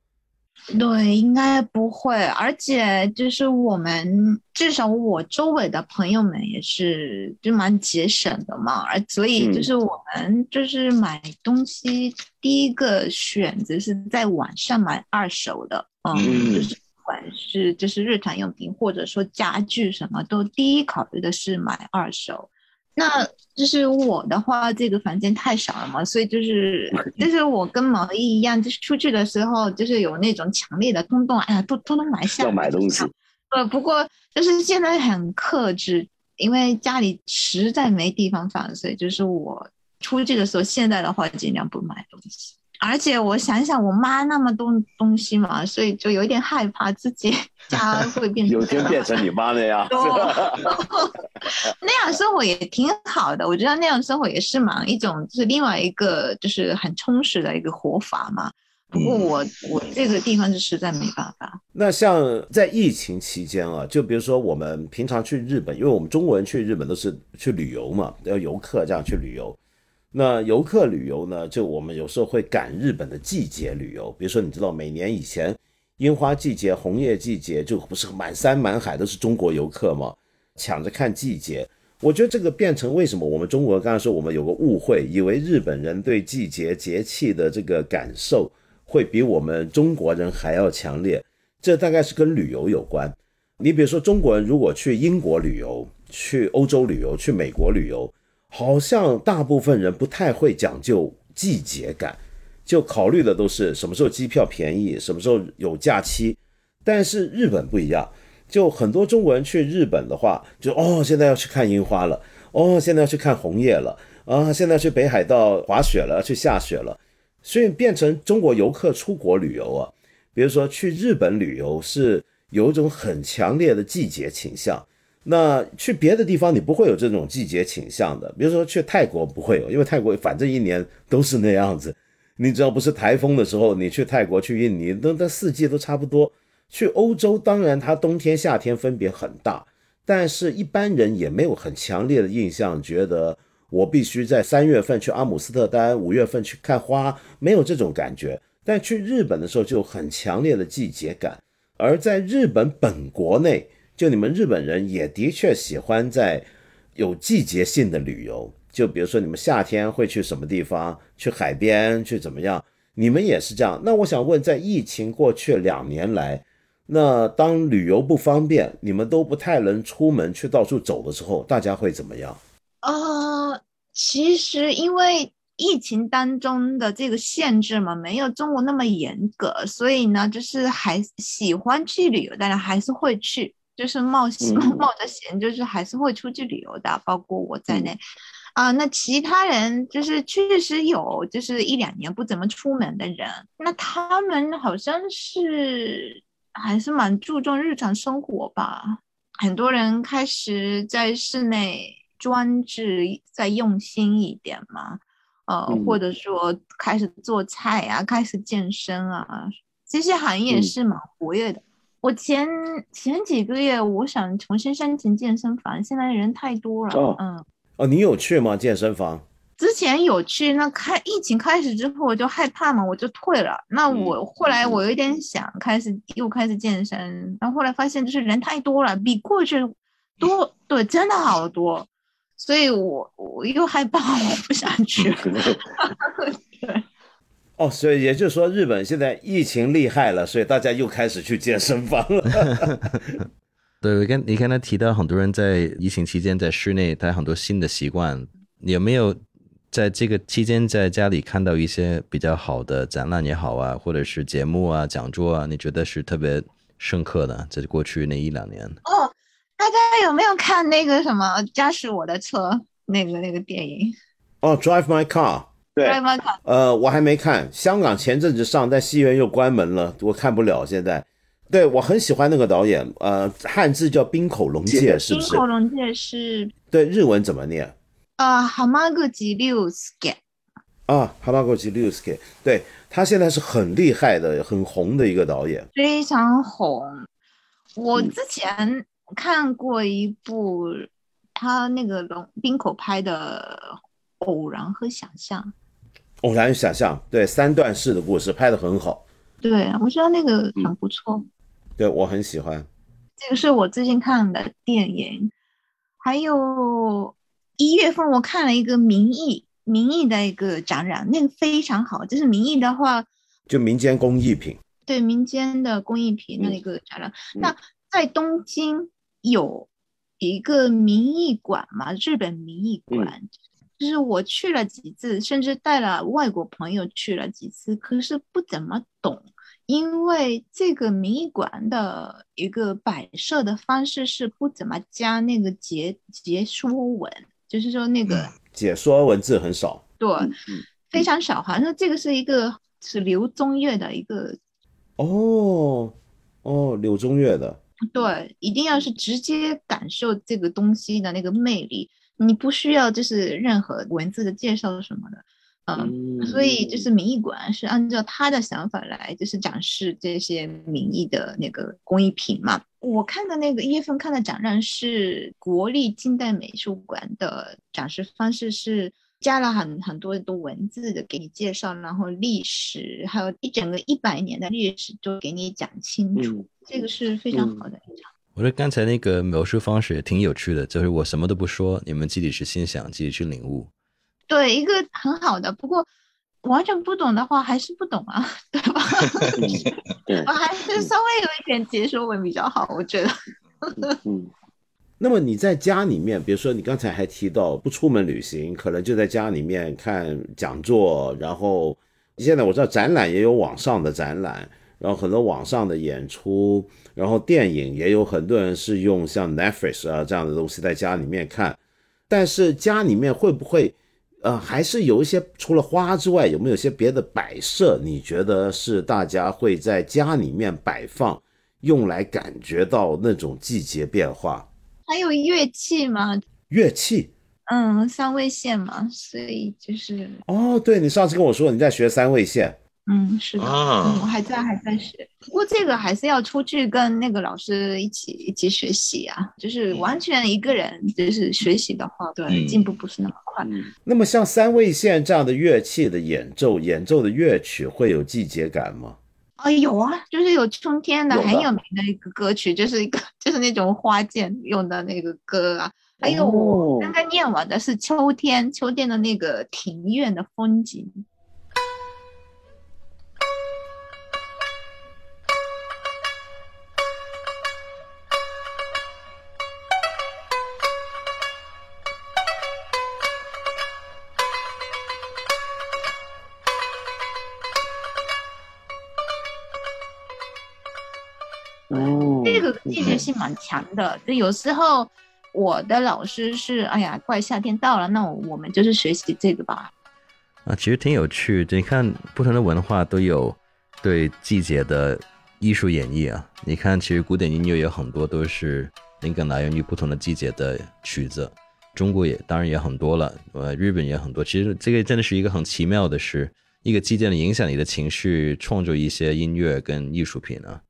对，应该不会。而且就是我们至少我周围的朋友们也是就蛮节省的嘛，而所以就是我们就是买东西第一个选择是在网上买二手的，嗯，就是不管是就是日常用品或者说家具什么都第一考虑的是买二手。那就是我的话，这个房间太小了嘛，所以就是 就是我跟毛衣一样，就是出去的时候就是有那种强烈的冲动，哎呀，都都能买下。要买东西。呃，不过就是现在很克制，因为家里实在没地方放，所以就是我出去的时候，现在的话尽量不买东西。而且我想想，我妈那么多东西嘛，所以就有点害怕自己 家会变有天变成你妈那样。那样生活也挺好的，我觉得那样生活也是蛮一种，就是另外一个就是很充实的一个活法嘛。不过我我这个地方是实在没办法。那像在疫情期间啊，就比如说我们平常去日本，因为我们中国人去日本都是去旅游嘛，要游客这样去旅游。那游客旅游呢？就我们有时候会赶日本的季节旅游，比如说你知道，每年以前樱花季节、红叶季节，就不是满山满海都是中国游客吗？抢着看季节。我觉得这个变成为什么？我们中国刚才说我们有个误会，以为日本人对季节节气的这个感受会比我们中国人还要强烈。这大概是跟旅游有关。你比如说，中国人如果去英国旅游、去欧洲旅游、去美国旅游。好像大部分人不太会讲究季节感，就考虑的都是什么时候机票便宜，什么时候有假期。但是日本不一样，就很多中国人去日本的话，就哦，现在要去看樱花了，哦，现在要去看红叶了，啊，现在去北海道滑雪了，要去下雪了，所以变成中国游客出国旅游啊，比如说去日本旅游是有一种很强烈的季节倾向。那去别的地方你不会有这种季节倾向的，比如说去泰国不会有，因为泰国反正一年都是那样子。你只要不是台风的时候，你去泰国、去印尼，那那四季都差不多。去欧洲，当然它冬天、夏天分别很大，但是一般人也没有很强烈的印象，觉得我必须在三月份去阿姆斯特丹，五月份去看花，没有这种感觉。但去日本的时候就很强烈的季节感，而在日本本国内。就你们日本人也的确喜欢在有季节性的旅游，就比如说你们夏天会去什么地方，去海边去怎么样？你们也是这样。那我想问，在疫情过去两年来，那当旅游不方便，你们都不太能出门去到处走的时候，大家会怎么样？呃，其实因为疫情当中的这个限制嘛，没有中国那么严格，所以呢，就是还喜欢去旅游，大家还是会去。就是冒险 冒着险，就是还是会出去旅游的，包括我在内，啊，那其他人就是确实有，就是一两年不怎么出门的人，那他们好像是还是蛮注重日常生活吧，很多人开始在室内专制再用心一点嘛，呃，或者说开始做菜啊，开始健身啊，这些行业是蛮活跃的。我前前几个月，我想重新申请健身房，现在人太多了。哦，嗯，哦，你有去吗？健身房？之前有去，那开疫情开始之后，我就害怕嘛，我就退了。那我后来我有点想开始又开始健身，然后后来发现就是人太多了，比过去多，对，真的好多，所以我我又害怕，我不想去。对。哦，所以也就是说，日本现在疫情厉害了，所以大家又开始去健身房了。对，我跟你刚才提到很多人在疫情期间在室内他很多新的习惯，有没有在这个期间在家里看到一些比较好的展览也好啊，或者是节目啊、讲座啊？你觉得是特别深刻的？在过去那一两年。哦，大家有没有看那个什么《驾驶我的车》那个那个电影？哦，《Drive My Car》。对，呃，我还没看。香港前阵子上，但戏院又关门了，我看不了。现在，对我很喜欢那个导演，呃，汉字叫冰口龙介，是不是？冰口龙介是。对，日文怎么念？啊，蛤蟆个吉六斯给。啊，蛤蟆个吉六斯给。对他现在是很厉害的、很红的一个导演，非常红。我之前看过一部他那个龙冰口拍的《偶然和想象》。偶然想象，对三段式的故事拍的很好，对我觉得那个很不错，对我很喜欢。这个是我最近看的电影，还有一月份我看了一个民艺民艺的一个展览，那个非常好。就是民艺的话，就民间工艺品，对民间的工艺品那个展览。那在东京有一个民艺馆嘛，日本民艺馆。就是我去了几次，甚至带了外国朋友去了几次，可是不怎么懂，因为这个民艺馆的一个摆设的方式是不怎么加那个解解说文，就是说那个解说文字很少。对，非常少，好像这个是一个是刘宗岳的一个。哦哦，柳宗悦的。对，一定要是直接感受这个东西的那个魅力，你不需要就是任何文字的介绍什么的。嗯，所以就是民艺馆是按照他的想法来，就是展示这些民艺的那个工艺品嘛。我看的那个一月份看的展览是国立近代美术馆的展示方式，是加了很很多的文字的给你介绍，然后历史还有一整个一百年的历史都给你讲清楚，这个是非常好的一场。我觉得刚才那个描述方式也挺有趣的，就是我什么都不说，你们自己去欣赏，自己去领悟。对，一个很好的，不过完全不懂的话还是不懂啊，对吧？我还是稍微有一点解说文比较好，我觉得。嗯。那么你在家里面，比如说你刚才还提到不出门旅行，可能就在家里面看讲座，然后现在我知道展览也有网上的展览，然后很多网上的演出，然后电影也有很多人是用像 Netflix 啊这样的东西在家里面看，但是家里面会不会？呃，还是有一些除了花之外，有没有些别的摆设？你觉得是大家会在家里面摆放，用来感觉到那种季节变化？还有乐器吗？乐器，嗯，三味线嘛，所以就是哦，对你上次跟我说你在学三味线。嗯，是的，嗯，我还在还在学，不过这个还是要出去跟那个老师一起一起学习啊，就是完全一个人就是学习的话，对，进步不是那么快。那么像三味线这样的乐器的演奏，演奏的乐曲会有季节感吗？啊，有啊，就是有春天的很有名的一个歌曲，就是一个 就是那种花剑用的那个歌啊，还有我刚刚念完的是秋天，秋天的那个庭院的风景。性蛮强的，就有时候我的老师是，哎呀，快夏天到了，那我们就是学习这个吧。啊，其实挺有趣，你看不同的文化都有对季节的艺术演绎啊。你看，其实古典音乐有很多都是灵感来源于不同的季节的曲子，中国也当然也很多了，呃，日本也很多。其实这个真的是一个很奇妙的是，一个季节的影响你的情绪，创作一些音乐跟艺术品啊。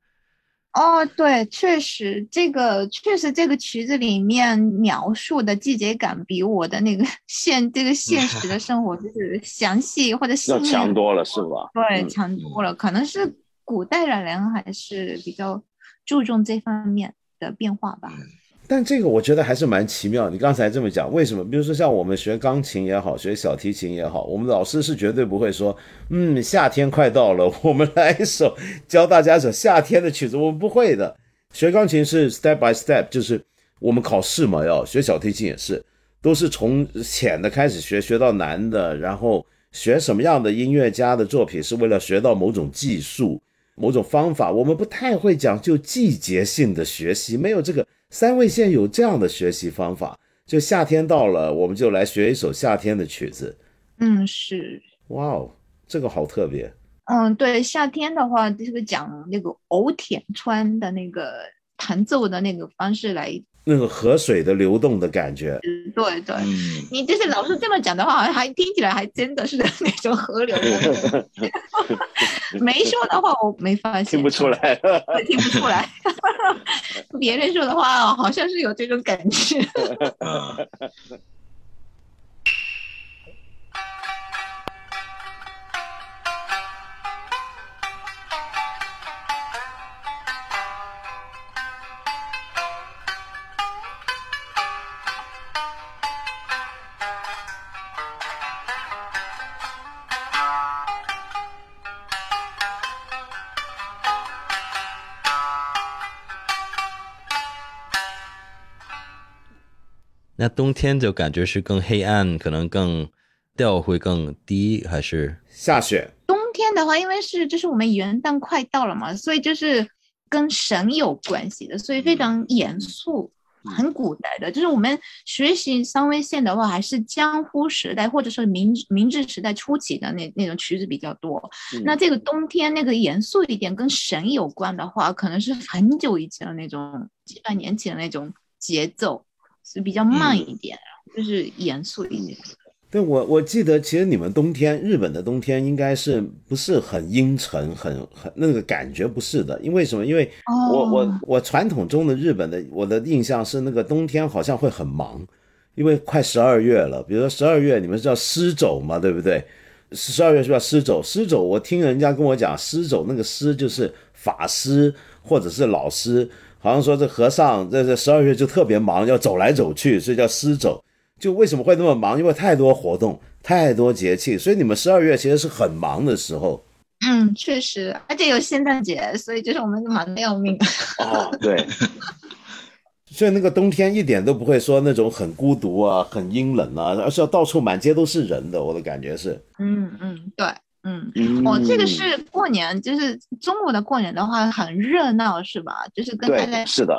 哦，对，确实，这个确实，这个曲子里面描述的季节感比我的那个 现这个现实的生活就是详细或者要强多了，是吧？对，强多了，可能是古代的人还是比较注重这方面的变化吧。但这个我觉得还是蛮奇妙。你刚才这么讲，为什么？比如说像我们学钢琴也好，学小提琴也好，我们老师是绝对不会说，嗯，夏天快到了，我们来一首教大家一首夏天的曲子，我们不会的。学钢琴是 step by step，就是我们考试嘛，要学小提琴也是，都是从浅的开始学，学到难的，然后学什么样的音乐家的作品，是为了学到某种技术、某种方法。我们不太会讲究季节性的学习，没有这个。三味线有这样的学习方法，就夏天到了，我们就来学一首夏天的曲子。嗯，是。哇哦，这个好特别。嗯，对，夏天的话，就是讲那个偶田川的那个弹奏的那个方式来。那个河水的流动的感觉，对对，你就是老是这么讲的话，好像还听起来还真的是那种河流。没说的话，我没发现，听不出来，听不出来。别人说的话，好像是有这种感觉。那冬天就感觉是更黑暗，可能更调会更低，还是下雪？冬天的话，因为是就是我们元旦快到了嘛，所以就是跟神有关系的，所以非常严肃。很古代的，就是我们学习三味线的话，还是江户时代或者说明明治时代初期的那那种曲子比较多。那这个冬天那个严肃一点，跟神有关的话，可能是很久以前的那种几百年前的那种节奏，是比较慢一点，就是严肃一点。对我，我记得其实你们冬天，日本的冬天应该是不是很阴沉，很很那个感觉不是的，因为什么？因为我我我传统中的日本的我的印象是那个冬天好像会很忙，因为快十二月了。比如说十二月，你们知道湿走嘛，对不对？十二月是要湿走，湿走。我听人家跟我讲，湿走那个湿就是法师或者是老师，好像说这和尚在这十二月就特别忙，要走来走去，所以叫湿走。就为什么会那么忙？因为太多活动，太多节气，所以你们十二月其实是很忙的时候。嗯，确实，而且有圣诞节，所以就是我们忙的要命。哦，对。所以那个冬天一点都不会说那种很孤独啊、很阴冷啊，而是要到处满街都是人的。我的感觉是。嗯嗯，对。嗯，哦，这个是过年，就是中国的过年的话很热闹，是吧？就是跟大家是的。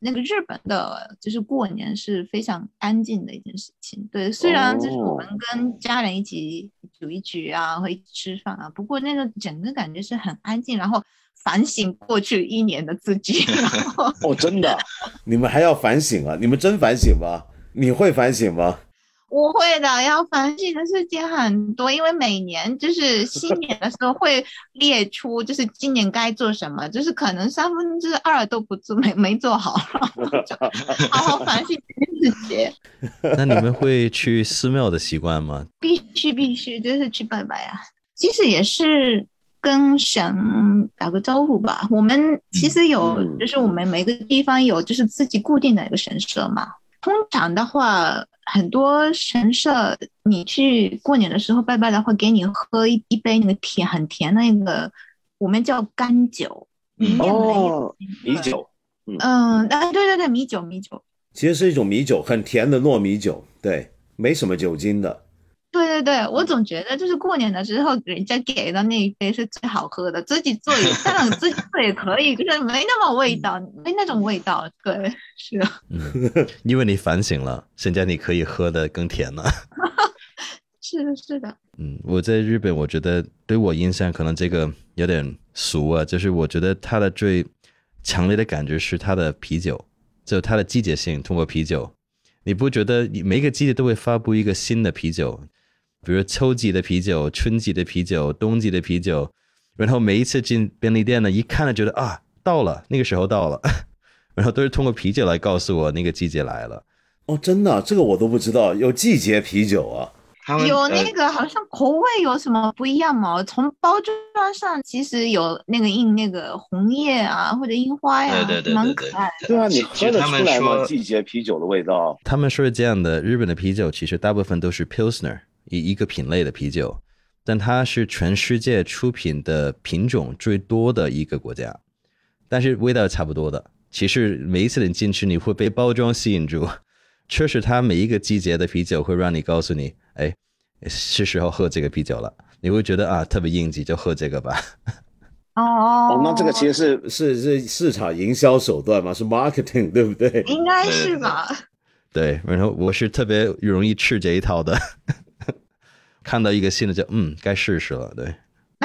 那个日本的，就是过年是非常安静的一件事情。对，虽然就是我们跟家人一起煮一局啊，会吃饭啊，不过那个整个感觉是很安静，然后反省过去一年的自己。哦，真的？你们还要反省啊？你们真反省吗？你会反省吗？我会的，要反省的事情很多，因为每年就是新 年的时候会列出，就是今年该做什么，就是可能三分之二都不做，没没做好，好好反省自己。那你们会去寺庙的习惯吗？必须必须，就是去拜拜啊！其实也是跟神打个招呼吧。我们其实有，就是我们每个地方有，就是自己固定的一个神社嘛。通常的话。很多神社，你去过年的时候拜拜的话，给你喝一一杯那个甜很甜的那个，我们叫干酒，哦，米酒，嗯，啊，对对对，米酒米酒，其实是一种米酒，很甜的糯米酒，对，没什么酒精的。对对对，我总觉得就是过年的时候，人家给的那一杯是最好喝的。自己做也当然自己做也可以，就是没那么味道，没那种味道。对，是。嗯，因为你反省了，现在你可以喝的更甜了。是的，是的。嗯，我在日本，我觉得对我印象可能这个有点俗啊，就是我觉得它的最强烈的感觉是它的啤酒，就它的季节性，通过啤酒，你不觉得你每个季节都会发布一个新的啤酒？比如秋季的啤酒、春季的啤酒、冬季的啤酒，然后每一次进便利店呢，一看呢，觉得啊，到了那个时候到了，然后都是通过啤酒来告诉我那个季节来了。哦，真的，这个我都不知道有季节啤酒啊。有那个好像口味有什么不一样吗？从包装上其实有那个印那个红叶啊或者樱花呀，对对对，蛮可爱的。对啊，你喝得出来吗？季节啤酒的味道。他们说是这样的，日本的啤酒其实大部分都是 Pilsner。一一个品类的啤酒，但它是全世界出品的品种最多的一个国家，但是味道差不多的。其实每一次你进去，你会被包装吸引住。确实，它每一个季节的啤酒会让你告诉你，哎，是时候喝这个啤酒了。你会觉得啊，特别应急，就喝这个吧。哦，那这个其实是是是市场营销手段嘛，是 marketing 对不对？应该是吧。对，然后我是特别容易吃这一套的。看到一个新的就嗯，该试试了，对。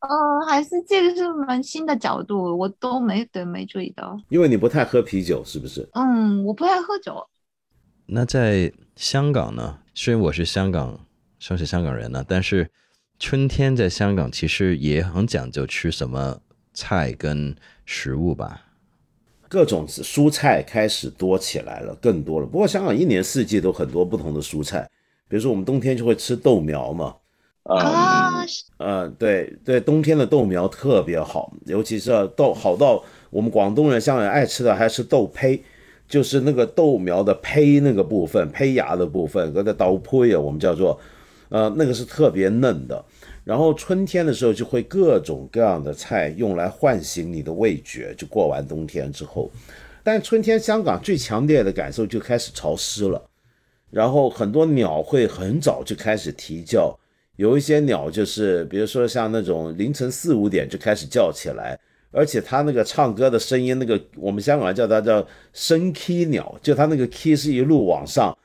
哦，还是这个是蛮新的角度，我都没对没注意到。因为你不太喝啤酒，是不是？嗯，我不太喝酒。那在香港呢？虽然我是香港，算是香港人呢，但是春天在香港其实也很讲究吃什么菜跟食物吧。各种蔬菜开始多起来了，更多了。不过香港一年四季都很多不同的蔬菜。比如说，我们冬天就会吃豆苗嘛，啊，呃，对对，冬天的豆苗特别好，尤其是豆好到我们广东人、香港人爱吃的还是豆胚，就是那个豆苗的胚那个部分，胚芽的部分，搁在刀胚啊，我们叫做，呃，那个是特别嫩的。然后春天的时候就会各种各样的菜用来唤醒你的味觉，就过完冬天之后，但春天香港最强烈的感受就开始潮湿了。然后很多鸟会很早就开始啼叫，有一些鸟就是，比如说像那种凌晨四五点就开始叫起来，而且它那个唱歌的声音，那个我们香港叫它叫声 key 鸟，就它那个 key 是一路往上，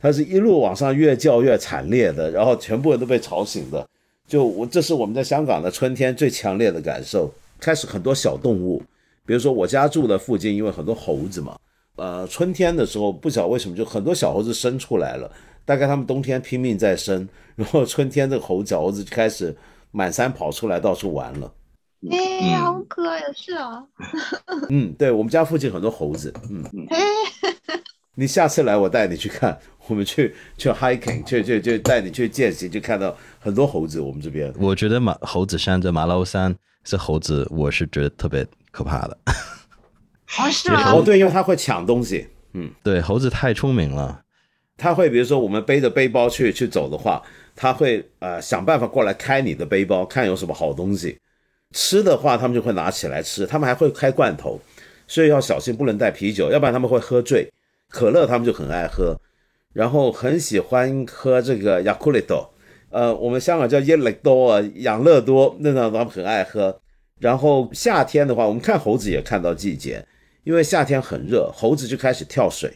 他是一路往上越叫越惨烈的，然后全部人都被吵醒的。就我这是我们在香港的春天最强烈的感受。开始很多小动物，比如说我家住的附近，因为很多猴子嘛，呃，春天的时候不晓得为什么就很多小猴子生出来了，大概他们冬天拼命在生，然后春天这个猴小猴子就开始满山跑出来到处玩了。哎，好可爱，是啊。嗯，对我们家附近很多猴子。嗯嗯。你下次来，我带你去看。我们去去 hiking，去去去带你去践行，就看到很多猴子。我们这边，我觉得马猴子山这马老山是猴子，我是觉得特别可怕的。哦，是吗？哦，对，因为它会抢东西。嗯，对，猴子太聪明了。它会，比如说我们背着背包去去走的话，它会呃想办法过来开你的背包，看有什么好东西。吃的话，他们就会拿起来吃。他们还会开罐头，所以要小心，不能带啤酒，要不然他们会喝醉。可乐他们就很爱喝，然后很喜欢喝这个雅库利多，呃，我们香港叫耶乐多啊，养乐多那种他们很爱喝。然后夏天的话，我们看猴子也看到季节，因为夏天很热，猴子就开始跳水，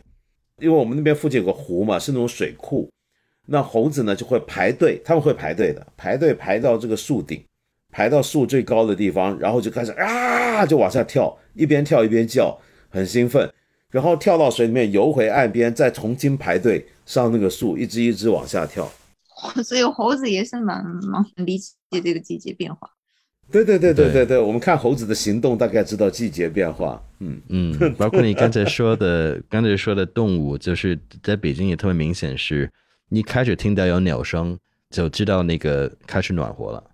因为我们那边附近有个湖嘛，是那种水库，那猴子呢就会排队，他们会排队的，排队排到这个树顶。排到树最高的地方，然后就开始啊，就往下跳，一边跳一边叫，很兴奋。然后跳到水里面，游回岸边，再重新排队上那个树，一只一只往下跳。所以猴子也是蛮蛮理解这个季节变化。对对对对对对，我们看猴子的行动，大概知道季节变化。嗯嗯，包括你刚才说的，刚才说的动物，就是在北京也特别明显，是你开始听到有鸟声，就知道那个开始暖和了。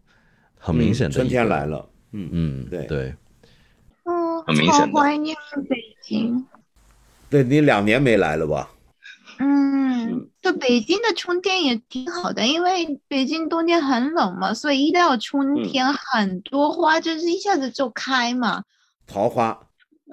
很明显的春天来了，嗯嗯，对对，嗯，很明显的。怀念北京。对你两年没来了吧？嗯，对，北京的春天也挺好的，因为北京冬天很冷嘛，所以一到春天，很多花就是一下子就开嘛。桃花。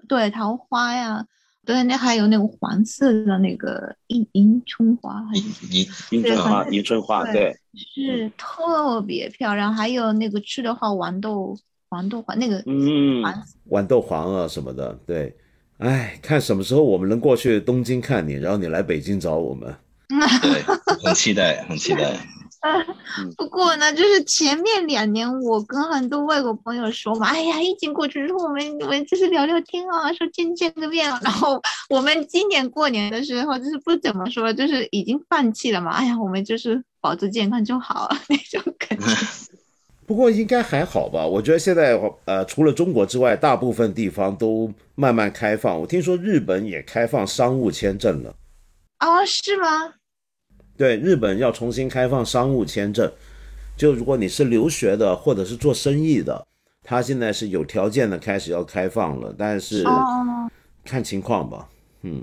对，桃花呀，对，那还有那个黄色的那个迎迎春花，还是迎迎春花，迎春花，对。是特别漂亮，还有那个吃的话，豌豆豌豆黄那个，嗯，豌豆黄啊什么的，对，哎，看什么时候我们能过去东京看你，然后你来北京找我们，对，很期待，很期待。不过呢，就是前面两年，我跟很多外国朋友说嘛，哎呀，疫情过去之后，我们我们就是聊聊天啊，说见见个面。然后我们今年过年的时候，就是不怎么说，就是已经放弃了嘛。哎呀，我们就是保持健康就好了那种感觉。不过应该还好吧？我觉得现在呃，除了中国之外，大部分地方都慢慢开放。我听说日本也开放商务签证了。哦，是吗？对，日本要重新开放商务签证，就如果你是留学的或者是做生意的，他现在是有条件的开始要开放了，但是看情况吧。嗯，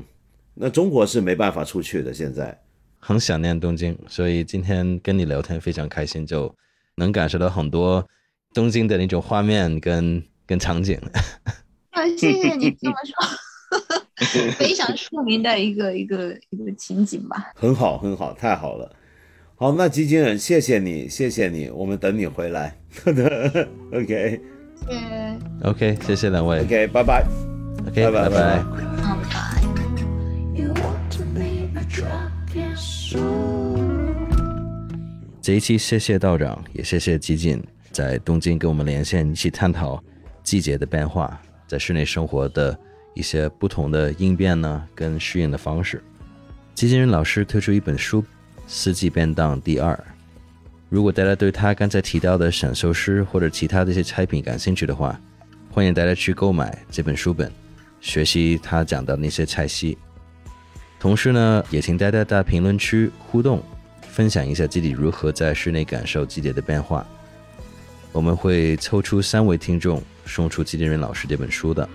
那中国是没办法出去的，现在很想念东京，所以今天跟你聊天非常开心，就能感受到很多东京的那种画面跟跟场景。啊，谢谢你这么说。非常著名的一个一个一个情景吧，很好很好，太好了。好，那基金人，谢谢你，谢谢你，我们等你回来。OK，谢 OK，谢谢两位。OK，拜拜。OK，拜拜。拜拜。这一期谢谢道长，也谢谢基金在东京跟我们连线，一起探讨季节的变化，在室内生活的。一些不同的应变呢，跟适应的方式。基金人老师推出一本书《四季便当第二》，如果大家对他刚才提到的享受师或者其他的一些菜品感兴趣的话，欢迎大家去购买这本书本，学习他讲的那些菜系。同时呢，也请大家在评论区互动，分享一下自己如何在室内感受季节的变化。我们会抽出三位听众送出基金人老师这本书的。